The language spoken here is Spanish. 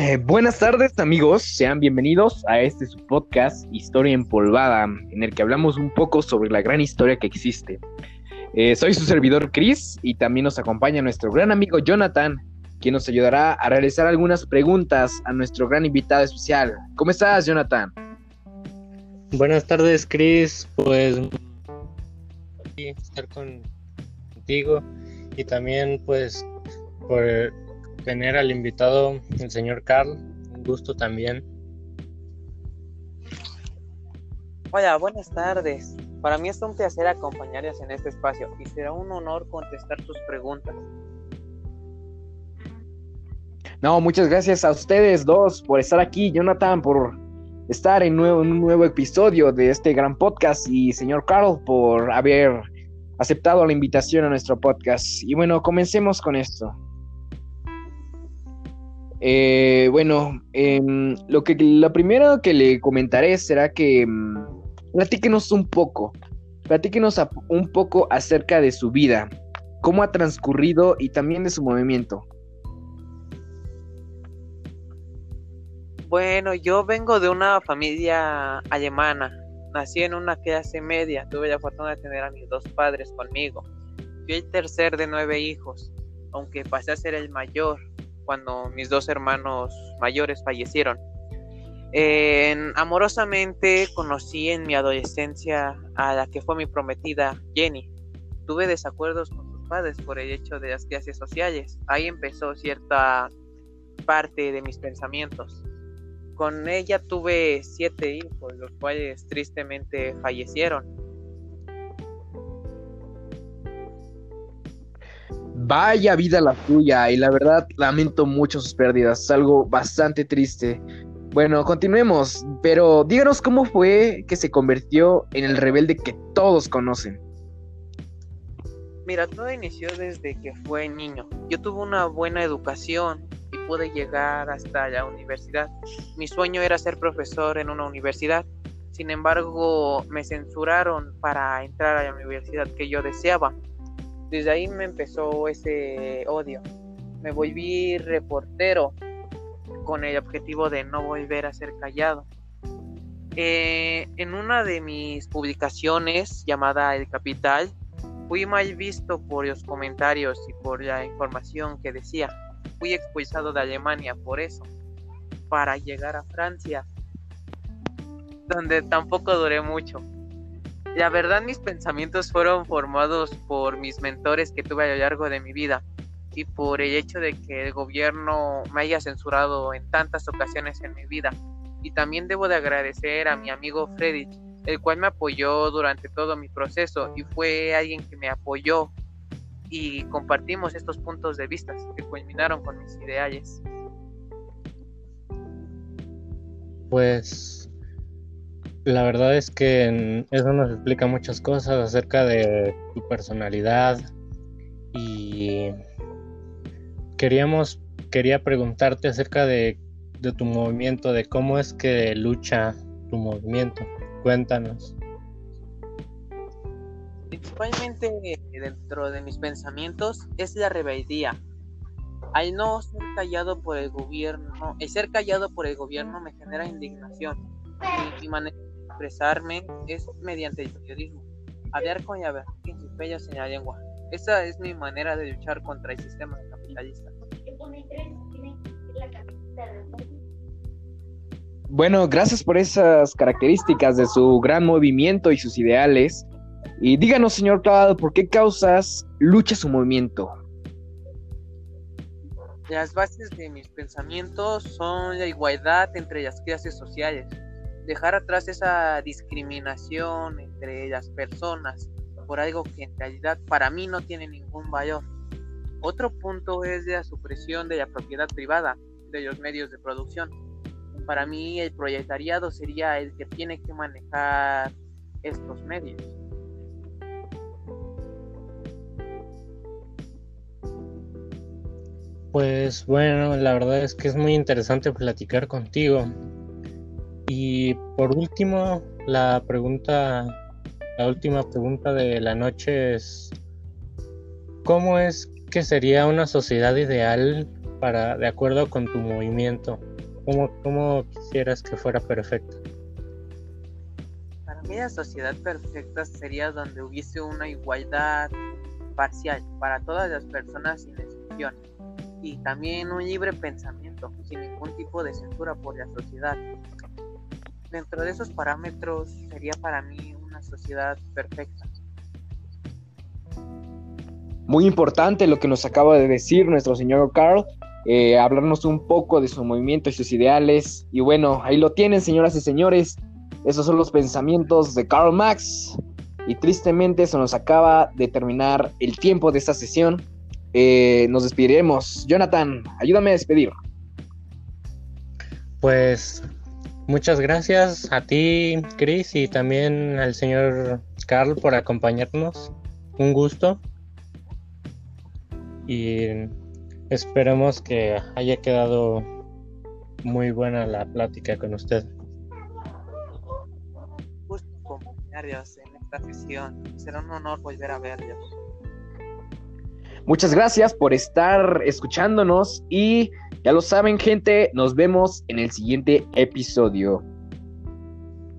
Eh, buenas tardes amigos, sean bienvenidos a este su podcast Historia Empolvada, en el que hablamos un poco sobre la gran historia que existe. Eh, soy su servidor Chris y también nos acompaña nuestro gran amigo Jonathan, quien nos ayudará a realizar algunas preguntas a nuestro gran invitado especial. ¿Cómo estás, Jonathan? Buenas tardes, Chris. Pues estar contigo y también pues por tener al invitado, el señor Carl. Un gusto también. Hola, buenas tardes. Para mí es un placer acompañarles en este espacio y será un honor contestar tus preguntas. No, muchas gracias a ustedes dos por estar aquí, Jonathan, por estar en, nuevo, en un nuevo episodio de este gran podcast y señor Carl por haber aceptado la invitación a nuestro podcast. Y bueno, comencemos con esto. Eh, bueno, em, lo que la primera que le comentaré será que em, platíquenos un poco, platíquenos un poco acerca de su vida, cómo ha transcurrido y también de su movimiento. Bueno, yo vengo de una familia alemana. Nací en una clase media. Tuve la fortuna de tener a mis dos padres conmigo. Fui el tercer de nueve hijos, aunque pasé a ser el mayor cuando mis dos hermanos mayores fallecieron. amorosamente conocí en mi adolescencia a la que fue mi prometida Jenny. Tuve desacuerdos con sus padres por el hecho de las clases sociales. Ahí empezó cierta parte de mis pensamientos. Con ella tuve siete hijos, los cuales tristemente fallecieron. Vaya vida la tuya y la verdad lamento mucho sus pérdidas, algo bastante triste. Bueno, continuemos, pero díganos cómo fue que se convirtió en el rebelde que todos conocen. Mira, todo inició desde que fue niño. Yo tuve una buena educación y pude llegar hasta la universidad. Mi sueño era ser profesor en una universidad. Sin embargo, me censuraron para entrar a la universidad que yo deseaba. Desde ahí me empezó ese odio. Me volví reportero con el objetivo de no volver a ser callado. Eh, en una de mis publicaciones llamada El Capital, fui mal visto por los comentarios y por la información que decía. Fui expulsado de Alemania por eso, para llegar a Francia, donde tampoco duré mucho. La verdad mis pensamientos fueron formados por mis mentores que tuve a lo largo de mi vida y por el hecho de que el gobierno me haya censurado en tantas ocasiones en mi vida. Y también debo de agradecer a mi amigo Freddy, el cual me apoyó durante todo mi proceso y fue alguien que me apoyó y compartimos estos puntos de vista que culminaron con mis ideales. Pues la verdad es que eso nos explica muchas cosas acerca de tu personalidad y queríamos quería preguntarte acerca de, de tu movimiento, de cómo es que lucha tu movimiento. Cuéntanos. Principalmente dentro de mis pensamientos es la rebeldía. Al no ser callado por el gobierno, el ser callado por el gobierno me genera indignación. Y manera expresarme es mediante el periodismo, hablar con la verdad en la lengua. Esa es mi manera de luchar contra el sistema capitalista. Bueno, gracias por esas características de su gran movimiento y sus ideales. Y díganos, señor Claudio, ¿por qué causas lucha su movimiento? Las bases de mis pensamientos son la igualdad entre las clases sociales, dejar atrás esa discriminación entre las personas por algo que en realidad para mí no tiene ningún valor. Otro punto es la supresión de la propiedad privada de los medios de producción. Para mí el proletariado sería el que tiene que manejar estos medios. Pues bueno, la verdad es que es muy interesante platicar contigo. Y por último, la pregunta, la última pregunta de la noche es, ¿cómo es que sería una sociedad ideal para, de acuerdo con tu movimiento? ¿Cómo, ¿Cómo quisieras que fuera perfecta? Para mí la sociedad perfecta sería donde hubiese una igualdad parcial para todas las personas sin excepción y también un libre pensamiento sin ningún tipo de censura por la sociedad. Dentro de esos parámetros sería para mí una sociedad perfecta. Muy importante lo que nos acaba de decir nuestro señor Carl, eh, hablarnos un poco de su movimiento y sus ideales. Y bueno, ahí lo tienen, señoras y señores. Esos son los pensamientos de Karl Marx. Y tristemente se nos acaba de terminar el tiempo de esta sesión. Eh, nos despediremos. Jonathan, ayúdame a despedir. Pues muchas gracias a ti, Chris, y también al señor Carl por acompañarnos. Un gusto. Y esperemos que haya quedado muy buena la plática con usted. Gusto acompañarlos en esta sesión. Será un honor volver a verlos. Muchas gracias por estar escuchándonos y ya lo saben gente, nos vemos en el siguiente episodio.